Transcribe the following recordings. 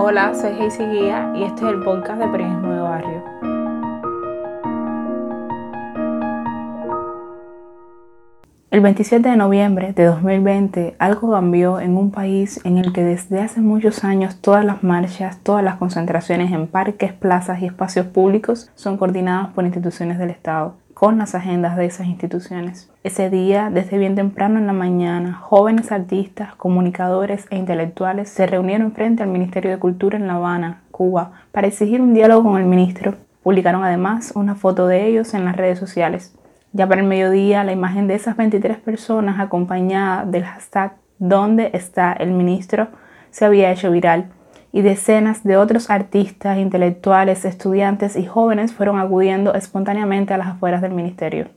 Hola, soy Heisy Guía y este es el podcast de Periodismo de Barrio. El 27 de noviembre de 2020 algo cambió en un país en el que desde hace muchos años todas las marchas, todas las concentraciones en parques, plazas y espacios públicos son coordinadas por instituciones del Estado con las agendas de esas instituciones. Ese día, desde bien temprano en la mañana, jóvenes artistas, comunicadores e intelectuales se reunieron frente al Ministerio de Cultura en La Habana, Cuba, para exigir un diálogo con el ministro. Publicaron además una foto de ellos en las redes sociales. Ya para el mediodía, la imagen de esas 23 personas acompañada del hashtag ¿Dónde está el ministro? se había hecho viral y decenas de otros artistas, intelectuales, estudiantes y jóvenes fueron acudiendo espontáneamente a las afueras del ministerio.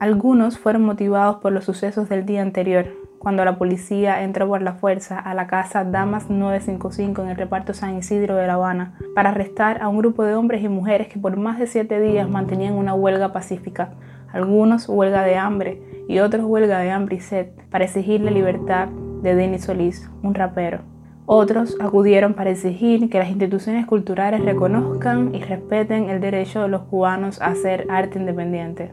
Algunos fueron motivados por los sucesos del día anterior, cuando la policía entró por la fuerza a la casa Damas 955 en el reparto San Isidro de La Habana para arrestar a un grupo de hombres y mujeres que por más de siete días mantenían una huelga pacífica, algunos huelga de hambre y otros huelga de hambre y sed para exigir la libertad de Denis Solís, un rapero. Otros acudieron para exigir que las instituciones culturales reconozcan y respeten el derecho de los cubanos a hacer arte independiente.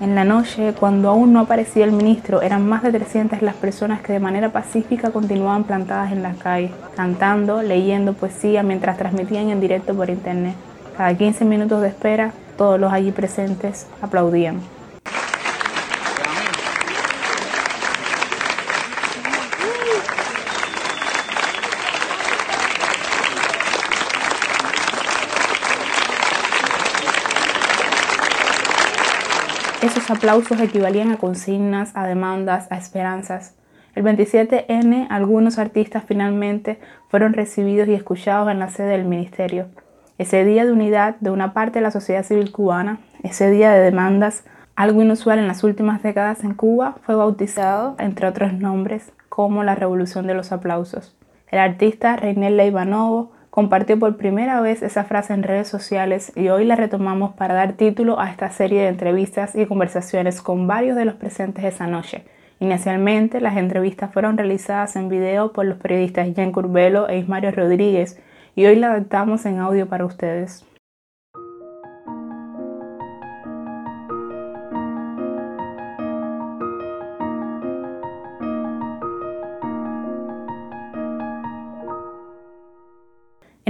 En la noche, cuando aún no aparecía el ministro, eran más de 300 las personas que de manera pacífica continuaban plantadas en las calles, cantando, leyendo poesía mientras transmitían en directo por internet. Cada 15 minutos de espera, todos los allí presentes aplaudían. Esos aplausos equivalían a consignas, a demandas, a esperanzas. El 27N, algunos artistas finalmente fueron recibidos y escuchados en la sede del ministerio. Ese día de unidad de una parte de la sociedad civil cubana, ese día de demandas, algo inusual en las últimas décadas en Cuba, fue bautizado, entre otros nombres, como la Revolución de los Aplausos. El artista Reinel Leivanovo compartió por primera vez esa frase en redes sociales y hoy la retomamos para dar título a esta serie de entrevistas y conversaciones con varios de los presentes esa noche. Inicialmente, las entrevistas fueron realizadas en video por los periodistas Jan Curbelo e Ismario Rodríguez y hoy la adaptamos en audio para ustedes.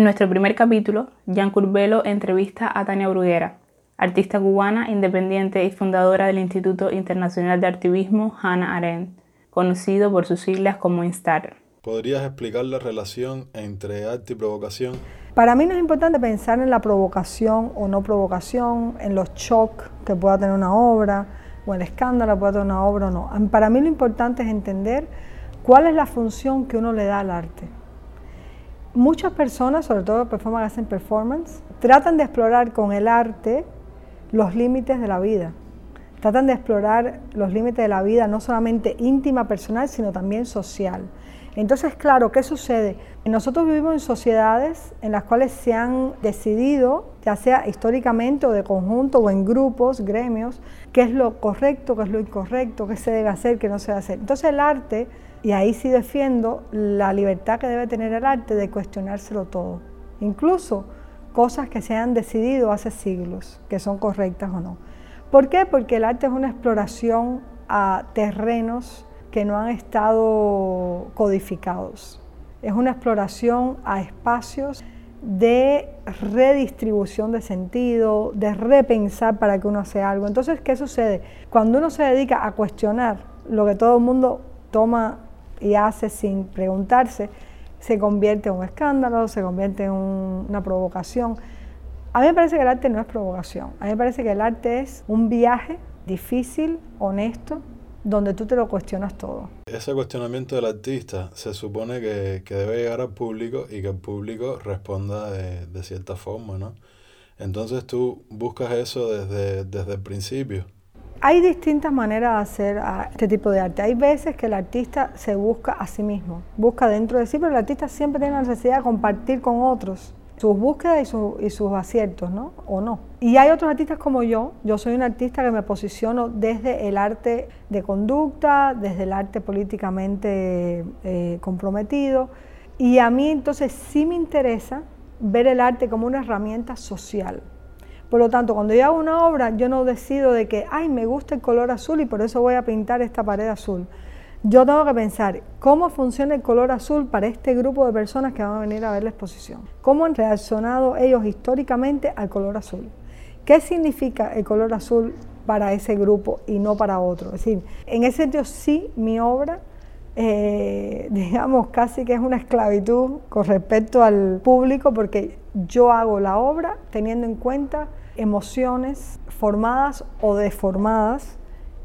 Nuestro primer capítulo, Jan Curbelo entrevista a Tania Bruguera, artista cubana independiente y fundadora del Instituto Internacional de Activismo Hannah Arendt, conocido por sus siglas como INSTAR. ¿Podrías explicar la relación entre arte y provocación? Para mí no es importante pensar en la provocación o no provocación, en los shocks que pueda tener una obra o el escándalo que pueda tener una obra o no. Para mí lo importante es entender cuál es la función que uno le da al arte. Muchas personas, sobre todo que hacen performance, tratan de explorar con el arte los límites de la vida. Tratan de explorar los límites de la vida no solamente íntima, personal, sino también social. Entonces, claro, ¿qué sucede? Nosotros vivimos en sociedades en las cuales se han decidido, ya sea históricamente o de conjunto o en grupos, gremios, qué es lo correcto, qué es lo incorrecto, qué se debe hacer, qué no se debe hacer. Entonces el arte y ahí sí defiendo la libertad que debe tener el arte de cuestionárselo todo, incluso cosas que se han decidido hace siglos, que son correctas o no. ¿Por qué? Porque el arte es una exploración a terrenos que no han estado codificados. Es una exploración a espacios de redistribución de sentido, de repensar para que uno haga algo. Entonces, ¿qué sucede? Cuando uno se dedica a cuestionar lo que todo el mundo toma y hace sin preguntarse, se convierte en un escándalo, se convierte en una provocación. A mí me parece que el arte no es provocación, a mí me parece que el arte es un viaje difícil, honesto, donde tú te lo cuestionas todo. Ese cuestionamiento del artista se supone que, debe llegar al público y que el público responda de, de cierta forma, ¿no? Entonces tú buscas eso desde, desde el principio. Hay distintas maneras de hacer ah, este tipo de arte. Hay veces que el artista se busca a sí mismo, busca dentro de sí, pero el artista siempre tiene la necesidad de compartir con otros sus búsquedas y, sus aciertos, ¿no? O no. Y hay otros artistas como yo, yo soy un artista que me posiciono desde el arte de conducta, desde el arte políticamente eh, comprometido, y a mí entonces sí me interesa ver el arte como una herramienta social. Por lo tanto, cuando yo hago una obra, yo no decido de que, ay, me gusta el color azul y por eso voy a pintar esta pared azul. Yo tengo que pensar cómo funciona el color azul para este grupo de personas que van a venir a ver la exposición. ¿Cómo han reaccionado ellos históricamente al color azul? ¿Qué significa el color azul para ese grupo y no para otro? Es decir, en ese sentido sí mi obra, eh, digamos, casi que es una esclavitud con respecto al público porque yo hago la obra teniendo en cuenta emociones formadas o deformadas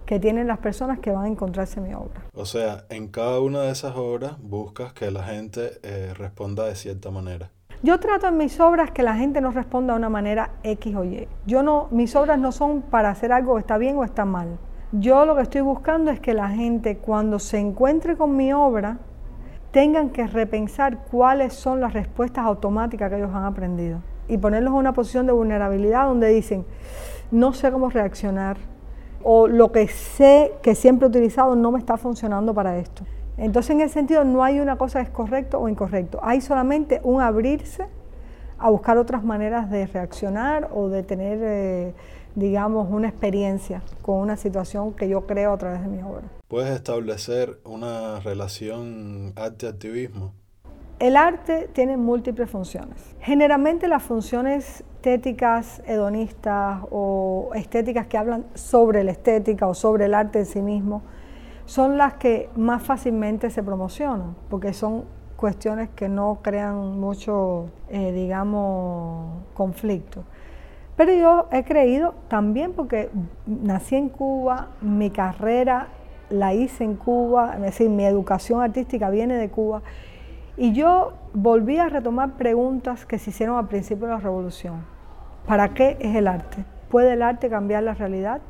que tienen las personas que van a encontrarse en mi obra. O sea, en cada una de esas obras buscas que la gente eh, responda de cierta manera. Yo trato en mis obras que la gente no responda de una manera X o Y. Yo no, mis obras no son para hacer algo que está bien o está mal. Yo lo que estoy buscando es que la gente cuando se encuentre con mi obra tengan que repensar cuáles son las respuestas automáticas que ellos han aprendido y ponerlos en una posición de vulnerabilidad donde dicen, no sé cómo reaccionar, o lo que sé que siempre he utilizado no me está funcionando para esto. Entonces en ese sentido no hay una cosa que es correcto o incorrecto, hay solamente un abrirse a buscar otras maneras de reaccionar o de tener, eh, digamos, una experiencia con una situación que yo creo a través de mi obra. ¿Puedes establecer una relación arte-activismo? El arte tiene múltiples funciones. Generalmente las funciones estéticas hedonistas o estéticas que hablan sobre la estética o sobre el arte en sí mismo son las que más fácilmente se promocionan, porque son cuestiones que no crean mucho, eh, digamos, conflicto. Pero yo he creído también porque nací en Cuba, mi carrera la hice en Cuba, es decir, mi educación artística viene de Cuba, y yo volví a retomar preguntas que se hicieron al principio de la revolución. ¿Para qué es el arte? ¿Puede el arte cambiar la realidad?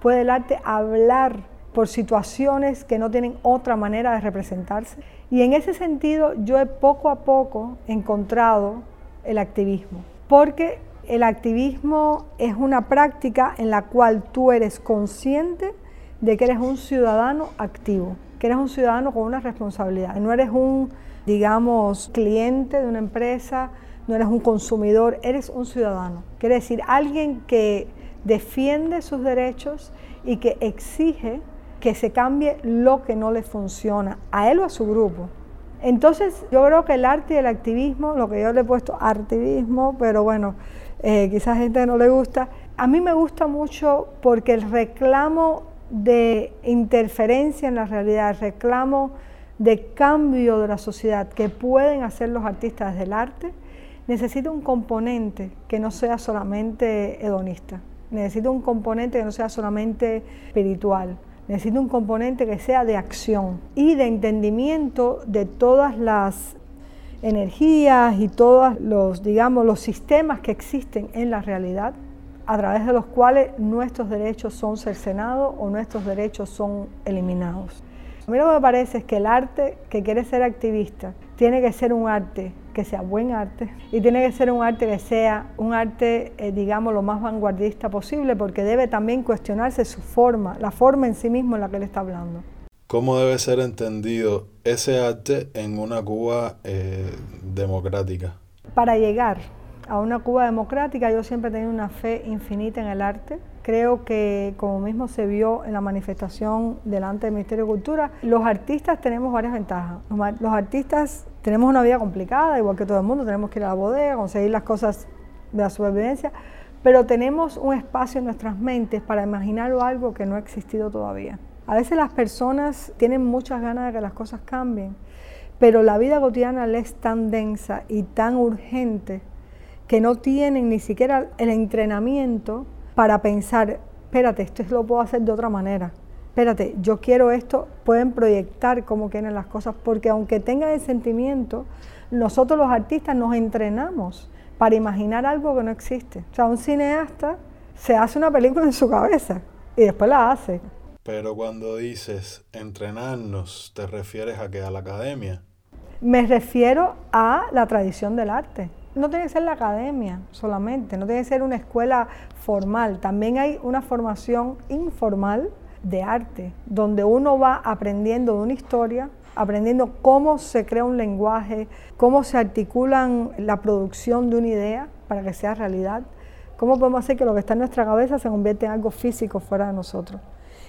¿Puede el arte hablar por situaciones que no tienen otra manera de representarse? Y en ese sentido yo he poco a poco encontrado el activismo, porque el activismo es una práctica en la cual tú eres consciente de que eres un ciudadano activo, que eres un ciudadano con una responsabilidad, no eres un, digamos, cliente de una empresa, no eres un consumidor, eres un ciudadano. Quiere decir, alguien que defiende sus derechos y que exige que se cambie lo que no le funciona a él o a su grupo. Entonces, yo creo que el arte y el activismo, lo que yo le he puesto activismo, pero bueno, eh, quizás a gente no le gusta, a mí me gusta mucho porque el reclamo de interferencia en la realidad, reclamo de cambio de la sociedad que pueden hacer los artistas del arte, necesita un componente que no sea solamente hedonista, necesita un componente que no sea solamente espiritual, necesita un componente que sea de acción y de entendimiento de todas las energías y todos los, digamos, los sistemas que existen en la realidad a través de los cuales nuestros derechos son cercenados o nuestros derechos son eliminados. A mí lo que me parece es que el arte que quiere ser activista tiene que ser un arte que sea buen arte y tiene que ser un arte que sea un arte, eh, digamos, lo más vanguardista posible porque debe también cuestionarse su forma, la forma en sí mismo en la que él está hablando. ¿Cómo debe ser entendido ese arte en una Cuba eh, democrática? Para llegar a una Cuba democrática yo siempre he tenido una fe infinita en el arte. Creo que, como mismo se vio en la manifestación delante del Ministerio de Cultura, los artistas tenemos varias ventajas. Los artistas tenemos una vida complicada, igual que todo el mundo, tenemos que ir a la bodega, conseguir las cosas de la supervivencia, pero tenemos un espacio en nuestras mentes para imaginar algo que no ha existido todavía. A veces las personas tienen muchas ganas de que las cosas cambien, pero la vida cotidiana les es tan densa y tan urgente que no tienen ni siquiera el entrenamiento para pensar, espérate, esto lo puedo hacer de otra manera. Espérate, yo quiero esto, pueden proyectar cómo quieren las cosas, porque aunque tengan el sentimiento, nosotros los artistas nos entrenamos para imaginar algo que no existe. O sea, un cineasta se hace una película en su cabeza y después la hace. Pero cuando dices entrenarnos, ¿te refieres a que a la academia? Me refiero a la tradición del arte no tiene que ser la academia solamente, no tiene que ser una escuela formal, también hay una formación informal de arte, donde uno va aprendiendo de una historia, aprendiendo cómo se crea un lenguaje, cómo se articulan la producción de una idea para que sea realidad, cómo podemos hacer que lo que está en nuestra cabeza se convierta en algo físico fuera de nosotros.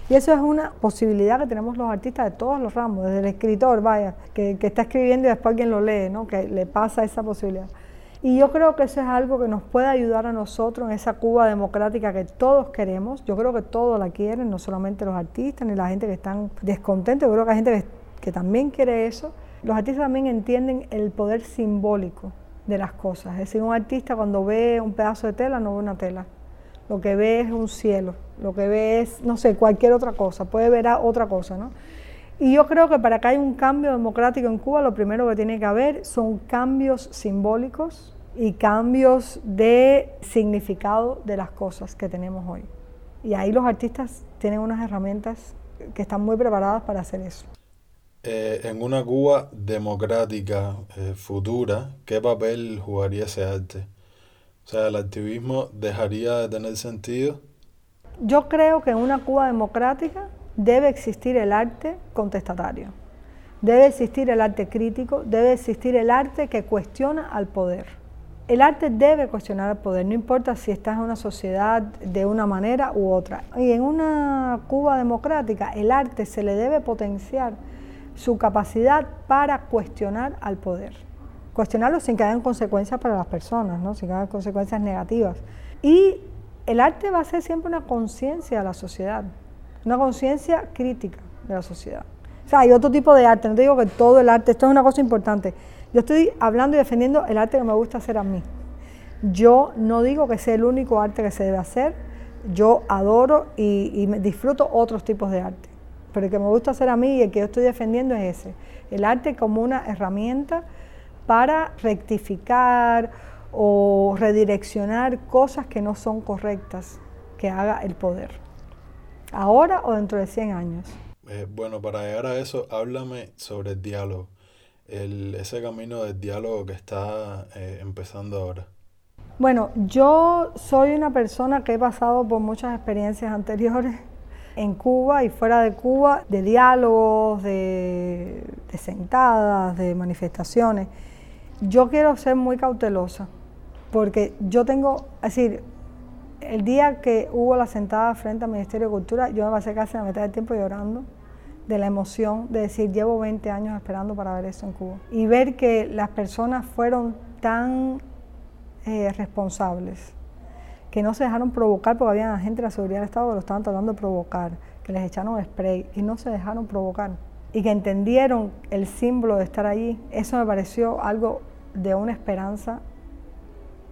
Y eso es una posibilidad que tenemos los artistas de todos los ramos, desde el escritor, vaya, que, está escribiendo y después alguien lo lee, ¿no? que le pasa esa posibilidad. Y yo creo que eso es algo que nos puede ayudar a nosotros en esa Cuba democrática que todos queremos. Yo creo que todos la quieren, no solamente los artistas ni la gente que están descontentos, yo creo que hay gente que, también quiere eso. Los artistas también entienden el poder simbólico de las cosas. Es decir, un artista cuando ve un pedazo de tela no ve una tela. Lo que ve es un cielo, lo que ve es, no sé, cualquier otra cosa, puede ver otra cosa, ¿no? Y yo creo que para que haya un cambio democrático en Cuba, lo primero que tiene que haber son cambios simbólicos y cambios de significado de las cosas que tenemos hoy. Y ahí los artistas tienen unas herramientas que están muy preparadas para hacer eso. Eh, en una Cuba democrática eh, futura, ¿qué papel jugaría ese arte? O sea, ¿el activismo dejaría de tener sentido? Yo creo que en una Cuba democrática debe existir el arte contestatario, debe existir el arte crítico, debe existir el arte que cuestiona al poder. El arte debe cuestionar al poder, no importa si estás en una sociedad de una manera u otra. Y en una Cuba democrática, el arte se le debe potenciar su capacidad para cuestionar al poder. Cuestionarlo sin que hayan consecuencias para las personas, ¿no? sin que hayan consecuencias negativas. Y el arte va a ser siempre una conciencia de la sociedad, una conciencia crítica de la sociedad. O sea, hay otro tipo de arte, no te digo que todo el arte, esto es una cosa importante. Yo estoy hablando y defendiendo el arte que me gusta hacer a mí. Yo no digo que sea el único arte que se debe hacer, yo adoro y, disfruto otros tipos de arte. Pero el que me gusta hacer a mí y el que yo estoy defendiendo es ese. El arte como una herramienta para rectificar o redireccionar cosas que no son correctas que haga el poder. Ahora o dentro de 100 años. Eh, bueno, para llegar a eso, háblame sobre el diálogo el, ese camino de diálogo que está eh, empezando ahora? Bueno, yo soy una persona que he pasado por muchas experiencias anteriores en Cuba y fuera de Cuba, de diálogos, de, de sentadas, de manifestaciones. Yo quiero ser muy cautelosa, porque yo tengo, es decir, el día que hubo la sentada frente al Ministerio de Cultura, yo me pasé casi la mitad del tiempo llorando de la emoción de decir, llevo 20 años esperando para ver eso en Cuba. Y ver que las personas fueron tan eh, responsables, que no se dejaron provocar porque había gente de la seguridad del Estado que lo estaban tratando de provocar, que les echaron spray y no se dejaron provocar. Y que entendieron el símbolo de estar allí, eso me pareció algo de una esperanza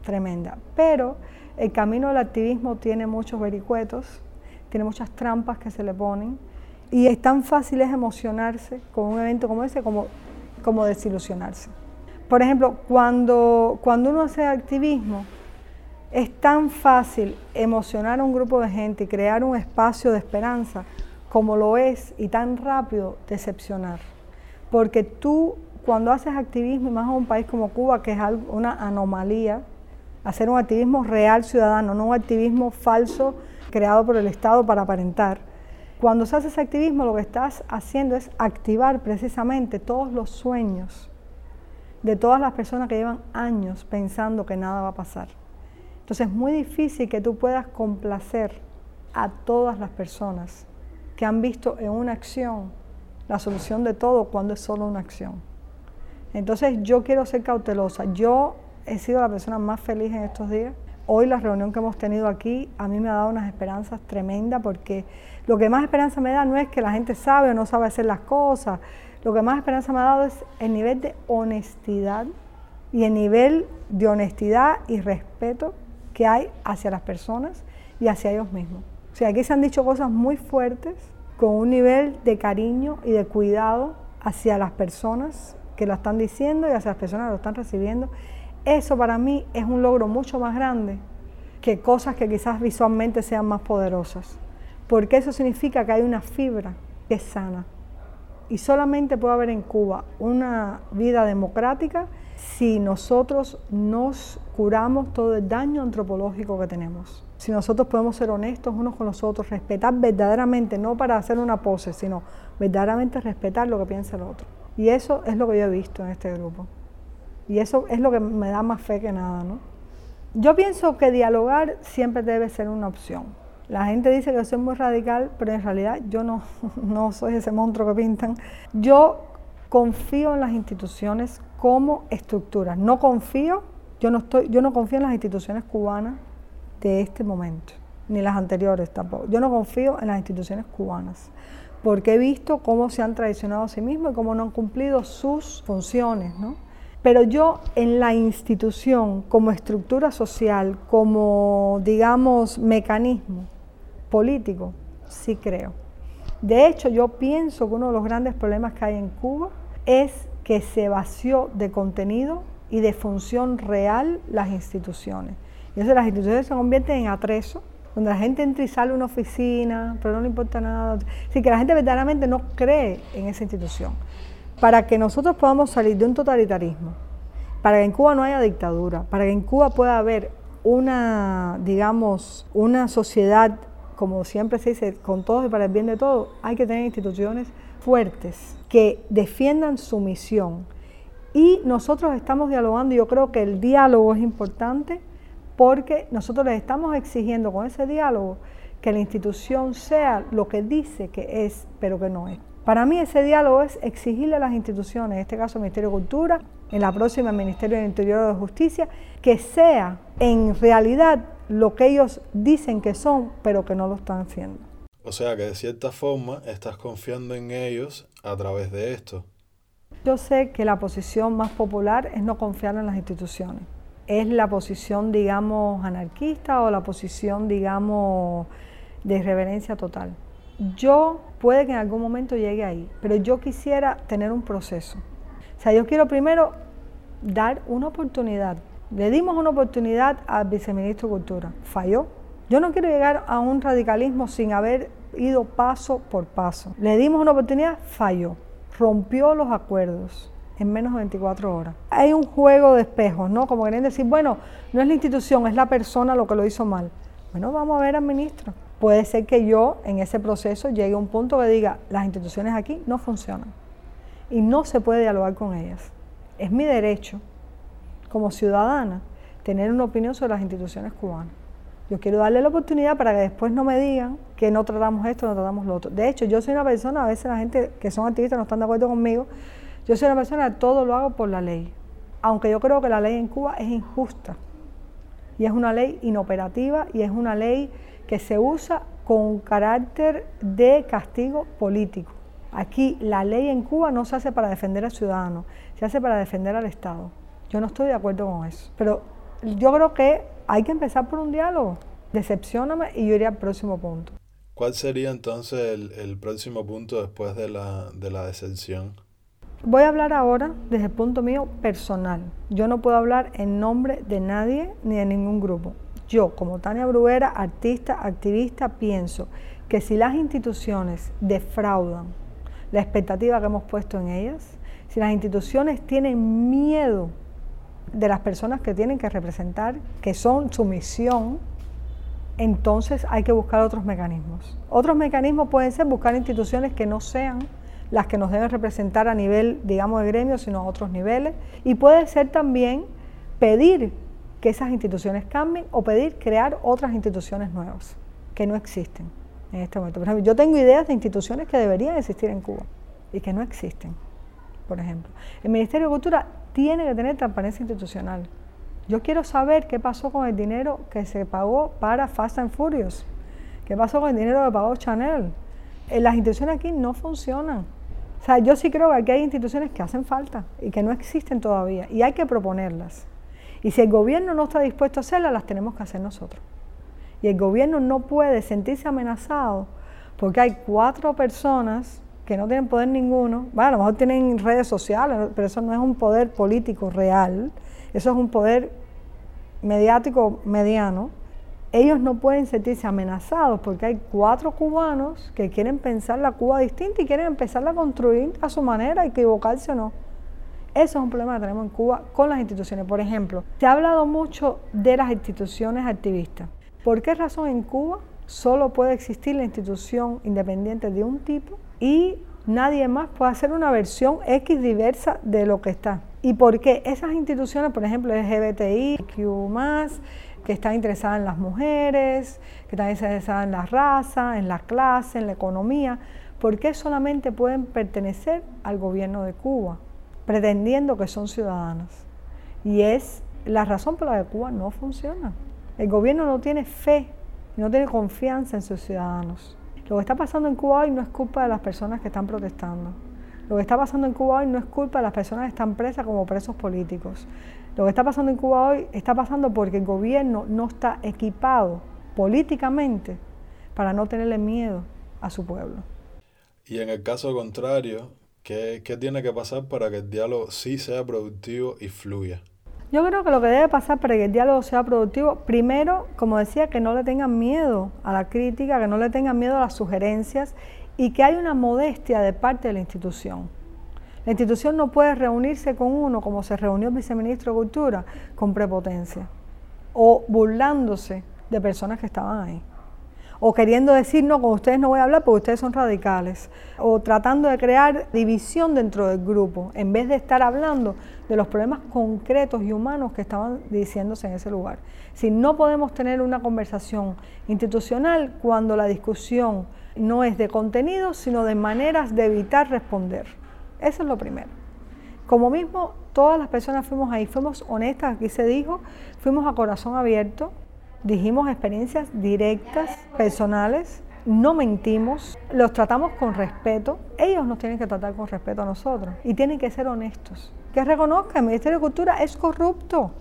tremenda. Pero el camino del activismo tiene muchos vericuetos, tiene muchas trampas que se le ponen y es tan fácil emocionarse con un evento como ese como, como desilusionarse. Por ejemplo, cuando, cuando uno hace activismo, es tan fácil emocionar a un grupo de gente y crear un espacio de esperanza como lo es y tan rápido decepcionar. Porque tú cuando haces activismo, y más en un país como Cuba, que es una anomalía, hacer un activismo real ciudadano, no un activismo falso creado por el Estado para aparentar, cuando se hace ese activismo, lo que estás haciendo es activar precisamente todos los sueños de todas las personas que llevan años pensando que nada va a pasar. Entonces es muy difícil que tú puedas complacer a todas las personas que han visto en una acción la solución de todo cuando es solo una acción. Entonces yo quiero ser cautelosa. Yo he sido la persona más feliz en estos días Hoy la reunión que hemos tenido aquí a mí me ha dado unas esperanzas tremendas porque lo que más esperanza me da no es que la gente sabe o no sabe hacer las cosas, lo que más esperanza me ha dado es el nivel de honestidad y el nivel de honestidad y respeto que hay hacia las personas y hacia ellos mismos. O sea, aquí se han dicho cosas muy fuertes con un nivel de cariño y de cuidado hacia las personas que lo están diciendo y hacia las personas que lo están recibiendo eso para mí es un logro mucho más grande que cosas que quizás visualmente sean más poderosas, porque eso significa que hay una fibra que es sana. Y solamente puede haber en Cuba una vida democrática si nosotros nos curamos todo el daño antropológico que tenemos. Si nosotros podemos ser honestos unos con los otros, respetar verdaderamente, no para hacer una pose, sino verdaderamente respetar lo que piensa el otro. Y eso es lo que yo he visto en este grupo. Y eso es lo que me da más fe que nada, ¿no? Yo pienso que dialogar siempre debe ser una opción. La gente dice que yo soy muy radical, pero en realidad yo no, no soy ese monstruo que pintan. Yo confío en las instituciones como estructuras. No confío, yo no, estoy, yo no confío en las instituciones cubanas de este momento, ni las anteriores tampoco. Yo no confío en las instituciones cubanas, porque he visto cómo se han traicionado a sí mismos y cómo no han cumplido sus funciones, ¿no? Pero yo en la institución, como estructura social, como, digamos, mecanismo político, sí creo. De hecho, yo pienso que uno de los grandes problemas que hay en Cuba es que se vació de contenido y de función real las instituciones. Y entonces las instituciones se convierten en atrezo, donde la gente entra y sale una oficina, pero no le importa nada. Así que la gente verdaderamente no cree en esa institución para que nosotros podamos salir de un totalitarismo, para que en Cuba no haya dictadura, para que en Cuba pueda haber una, digamos, una sociedad, como siempre se dice, con todos y para el bien de todos, hay que tener instituciones fuertes que defiendan su misión. Y nosotros estamos dialogando, yo creo que el diálogo es importante porque nosotros les estamos exigiendo con ese diálogo que la institución sea lo que dice que es, pero que no es. Para mí ese diálogo es exigirle a las instituciones, en este caso el Ministerio de Cultura, en la próxima el Ministerio del Interior de Justicia, que sea en realidad lo que ellos dicen que son, pero que no lo están haciendo. O sea que de cierta forma estás confiando en ellos a través de esto. Yo sé que la posición más popular es no confiar en las instituciones. Es la posición, digamos, anarquista o la posición, digamos, de irreverencia total. Yo puede que en algún momento llegue ahí, pero yo quisiera tener un proceso. O sea, yo quiero primero dar una oportunidad. Le dimos una oportunidad al viceministro de Cultura, falló. Yo no quiero llegar a un radicalismo sin haber ido paso por paso. Le dimos una oportunidad, falló. Rompió los acuerdos en menos de 24 horas. Hay un juego de espejos, ¿no? Como querían decir, bueno, no es la institución, es la persona lo que lo hizo mal. Bueno, vamos a ver al ministro puede ser que yo en ese proceso llegue a un punto que diga, las instituciones aquí no funcionan y no se puede dialogar con ellas. Es mi derecho como ciudadana tener una opinión sobre las instituciones cubanas. Yo quiero darle la oportunidad para que después no me digan que no tratamos esto, no tratamos lo otro. De hecho, yo soy una persona, a veces la gente que son activistas no están de acuerdo conmigo, yo soy una persona que todo lo hago por la ley. Aunque yo creo que la ley en Cuba es injusta y es una ley inoperativa y es una ley que se usa con carácter de castigo político. Aquí la ley en Cuba no se hace para defender al ciudadano, se hace para defender al Estado. Yo no estoy de acuerdo con eso. Pero yo creo que hay que empezar por un diálogo. Decepcioname y yo iría al próximo punto. ¿Cuál sería entonces el, próximo punto después de la, de la decepción? Voy a hablar ahora desde el punto mío personal. Yo no puedo hablar en nombre de nadie ni de ningún grupo. Yo, como Tania Bruera, artista, activista, pienso que si las instituciones defraudan la expectativa que hemos puesto en ellas, si las instituciones tienen miedo de las personas que tienen que representar, que son su misión, entonces hay que buscar otros mecanismos. Otros mecanismos pueden ser buscar instituciones que no sean las que nos deben representar a nivel, digamos, de gremio, sino a otros niveles. Y puede ser también pedir que esas instituciones cambien o pedir crear otras instituciones nuevas que no existen en este momento. Por ejemplo, yo tengo ideas de instituciones que deberían existir en Cuba y que no existen. Por ejemplo, el Ministerio de Cultura tiene que tener transparencia institucional. Yo quiero saber qué pasó con el dinero que se pagó para Fast and Furious, qué pasó con el dinero que pagó Chanel. Eh, las instituciones aquí no funcionan. O sea, yo sí creo que aquí hay instituciones que hacen falta y que no existen todavía y hay que proponerlas. Y si el gobierno no está dispuesto a hacerlas, las tenemos que hacer nosotros. Y el gobierno no puede sentirse amenazado porque hay cuatro personas que no tienen poder ninguno, bueno, a lo mejor tienen redes sociales, pero eso no es un poder político real, eso es un poder mediático mediano. Ellos no pueden sentirse amenazados porque hay cuatro cubanos que quieren pensar la Cuba distinta y quieren empezarla a construir a su manera, equivocarse o no. Eso es un problema que tenemos en Cuba con las instituciones. Por ejemplo, se ha hablado mucho de las instituciones activistas. ¿Por qué razón en Cuba solo puede existir la institución independiente de un tipo y nadie más puede hacer una versión X diversa de lo que está? ¿Y por qué esas instituciones, por ejemplo, LGBTI, Q+, que están interesadas en las mujeres, que están interesadas en la raza, en la clase, en la economía, ¿por qué solamente pueden pertenecer al gobierno de Cuba, pretendiendo que son ciudadanos? Y es la razón por la que Cuba no funciona. El gobierno no tiene fe, no tiene confianza en sus ciudadanos. Lo que está pasando en Cuba hoy no es culpa de las personas que están protestando. Lo que está pasando en Cuba hoy no es culpa de las personas que están presas como presos políticos. Lo que está pasando en Cuba hoy está pasando porque el gobierno no está equipado políticamente para no tenerle miedo a su pueblo. Y en el caso contrario, ¿qué, tiene que pasar para que el diálogo sí sea productivo y fluya? Yo creo que lo que debe pasar para que el diálogo sea productivo, primero, como decía, que no le tengan miedo a la crítica, que no le tengan miedo a las sugerencias y que hay una modestia de parte de la institución. La institución no puede reunirse con uno como se reunió el viceministro de Cultura con prepotencia o burlándose de personas que estaban ahí o queriendo decir, no, con ustedes no voy a hablar porque ustedes son radicales, o tratando de crear división dentro del grupo, en vez de estar hablando de los problemas concretos y humanos que estaban diciéndose en ese lugar. Si no podemos tener una conversación institucional cuando la discusión no es de contenido, sino de maneras de evitar responder. Eso es lo primero. Como mismo, todas las personas fuimos ahí, fuimos honestas, aquí se dijo, fuimos a corazón abierto, dijimos experiencias directas, personales, no mentimos, los tratamos con respeto, ellos nos tienen que tratar con respeto a nosotros y tienen que ser honestos. Que reconozca, el Ministerio de Cultura es corrupto,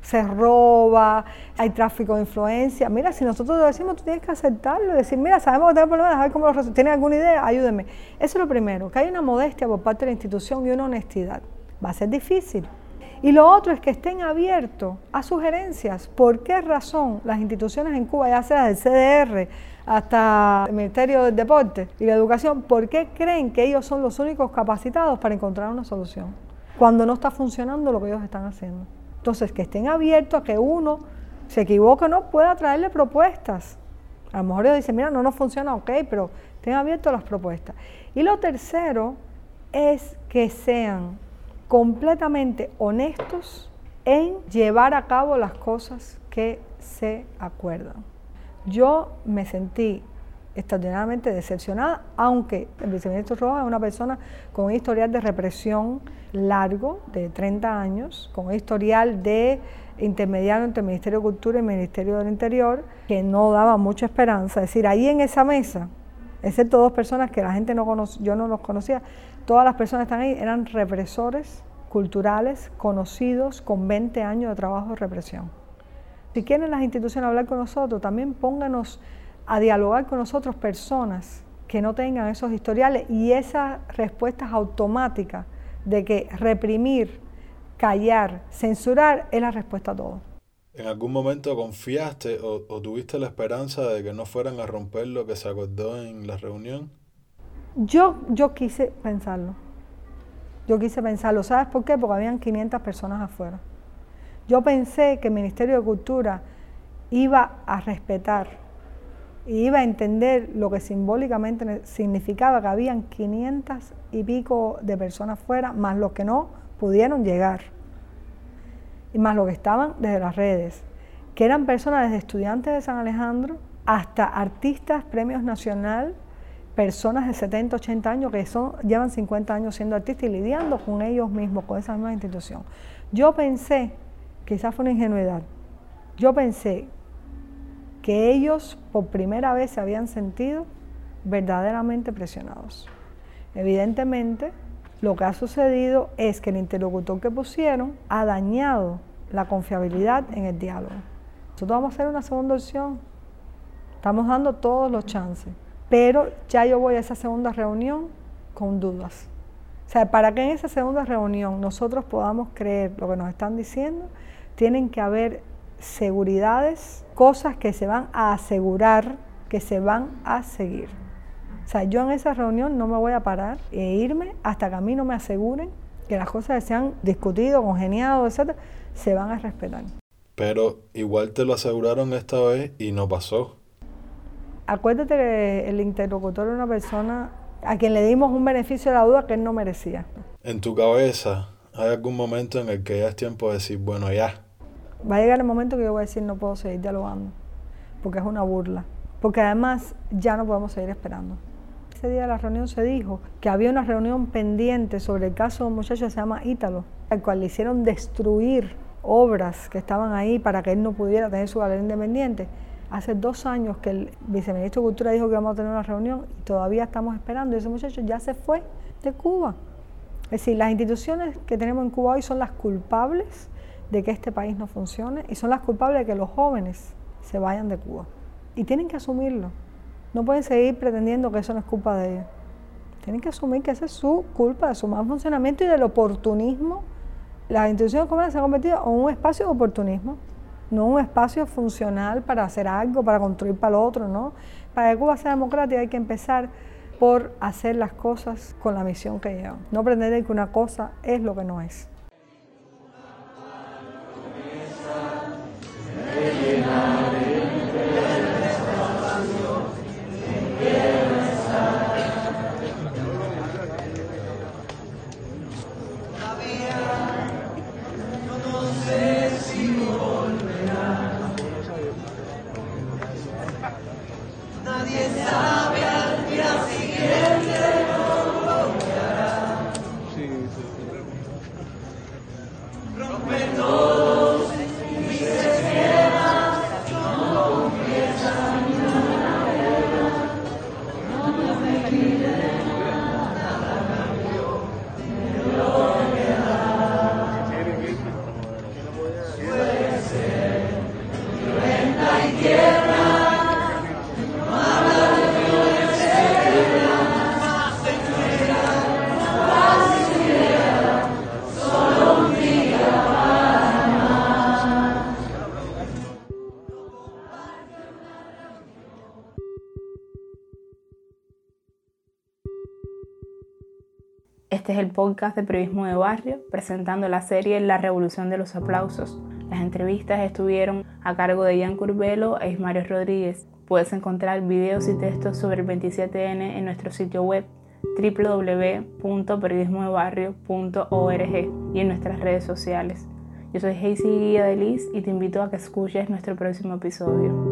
se roba, hay tráfico de influencia. Mira, si nosotros lo decimos, tú tienes que aceptarlo decir, mira, sabemos que tenemos problemas, a ver cómo los ¿Tienes alguna idea? Ayúdeme. Eso es lo primero, que hay una modestia por parte de la institución y una honestidad. Va a ser difícil, y lo otro es que estén abiertos a sugerencias. ¿Por qué razón las instituciones en Cuba, ya sea del CDR hasta el Ministerio del Deporte y la Educación, por qué creen que ellos son los únicos capacitados para encontrar una solución cuando no está funcionando lo que ellos están haciendo? Entonces, que estén abiertos a que uno se equivoque o no pueda traerle propuestas. A lo mejor ellos dicen, mira, no nos funciona, ok, pero estén abiertos a las propuestas. Y lo tercero es que sean completamente honestos en llevar a cabo las cosas que se acuerdan. Yo me sentí extraordinariamente decepcionada, aunque el viceministro Rojas es una persona con un historial de represión largo, de 30 años, con un historial de intermediario entre el Ministerio de Cultura y el Ministerio del Interior, que no daba mucha esperanza. Es decir, ahí en esa mesa, excepto dos personas que la gente no yo no los conocía, todas las personas que están ahí eran represores culturales conocidos con 20 años de trabajo de represión. Si quieren las instituciones hablar con nosotros, también pónganos a dialogar con nosotros personas que no tengan esos historiales y esas respuestas automáticas de que reprimir, callar, censurar es la respuesta a todo. ¿En algún momento confiaste o, o, tuviste la esperanza de que no fueran a romper lo que se acordó en la reunión? Yo, yo quise pensarlo. Yo quise pensarlo. ¿Sabes por qué? Porque habían 500 personas afuera. Yo pensé que el Ministerio de Cultura iba a respetar y iba a entender lo que simbólicamente significaba que habían 500 y pico de personas afuera, más los que no pudieron llegar, y más los que estaban desde las redes, que eran personas desde estudiantes de San Alejandro hasta artistas, premios nacional, personas de 70, 80 años que son, llevan 50 años siendo artistas y lidiando con ellos mismos, con esa misma institución. Yo pensé, quizás fue una ingenuidad, yo pensé que ellos por primera vez se habían sentido verdaderamente presionados. Evidentemente, lo que ha sucedido es que el interlocutor que pusieron ha dañado la confiabilidad en el diálogo. Nosotros vamos a hacer una segunda opción. Estamos dando todos los chances pero ya yo voy a esa segunda reunión con dudas. O sea, para que en esa segunda reunión nosotros podamos creer lo que nos están diciendo, tienen que haber seguridades, cosas que se van a asegurar que se van a seguir. O sea, yo en esa reunión no me voy a parar e irme hasta que a mí no me aseguren que las cosas que se han discutido, congeniado, etcétera, se van a respetar. Pero igual te lo aseguraron esta vez y no pasó. Acuérdate que el interlocutor es una persona a quien le dimos un beneficio de la duda que él no merecía. En tu cabeza, ¿hay algún momento en el que ya es tiempo de decir, bueno, ya? Va a llegar el momento que yo voy a decir, no puedo seguir dialogando, porque es una burla. Porque además ya no podemos seguir esperando. Ese día de la reunión se dijo que había una reunión pendiente sobre el caso de un muchacho que se llama Ítalo, al cual le hicieron destruir obras que estaban ahí para que él no pudiera tener su galería independiente. Hace dos años que el viceministro de Cultura dijo que vamos a tener una reunión y todavía estamos esperando. Y ese muchacho ya se fue de Cuba. Es decir, las instituciones que tenemos en Cuba hoy son las culpables de que este país no funcione y son las culpables de que los jóvenes se vayan de Cuba. Y tienen que asumirlo. No pueden seguir pretendiendo que eso no es culpa de ellos. Tienen que asumir que esa es su culpa, de su mal funcionamiento y del oportunismo. Las instituciones comunes se han convertido en un espacio de oportunismo, no un espacio funcional para hacer algo, para construir para el otro, ¿no? Para que Cuba sea democrática hay que empezar por hacer las cosas con la misión que llevan. No pretender que una cosa es lo que no es. Este es el podcast de Periodismo de Barrio, presentando la serie La Revolución de los Aplausos. Las entrevistas estuvieron a cargo de Ian Curbelo e Ismario Rodríguez. Puedes encontrar videos y textos sobre el 27N en nuestro sitio web www.periodismodebarrio.org y en nuestras redes sociales. Yo soy Hazy Guía de Liz y te invito a que escuches nuestro próximo episodio.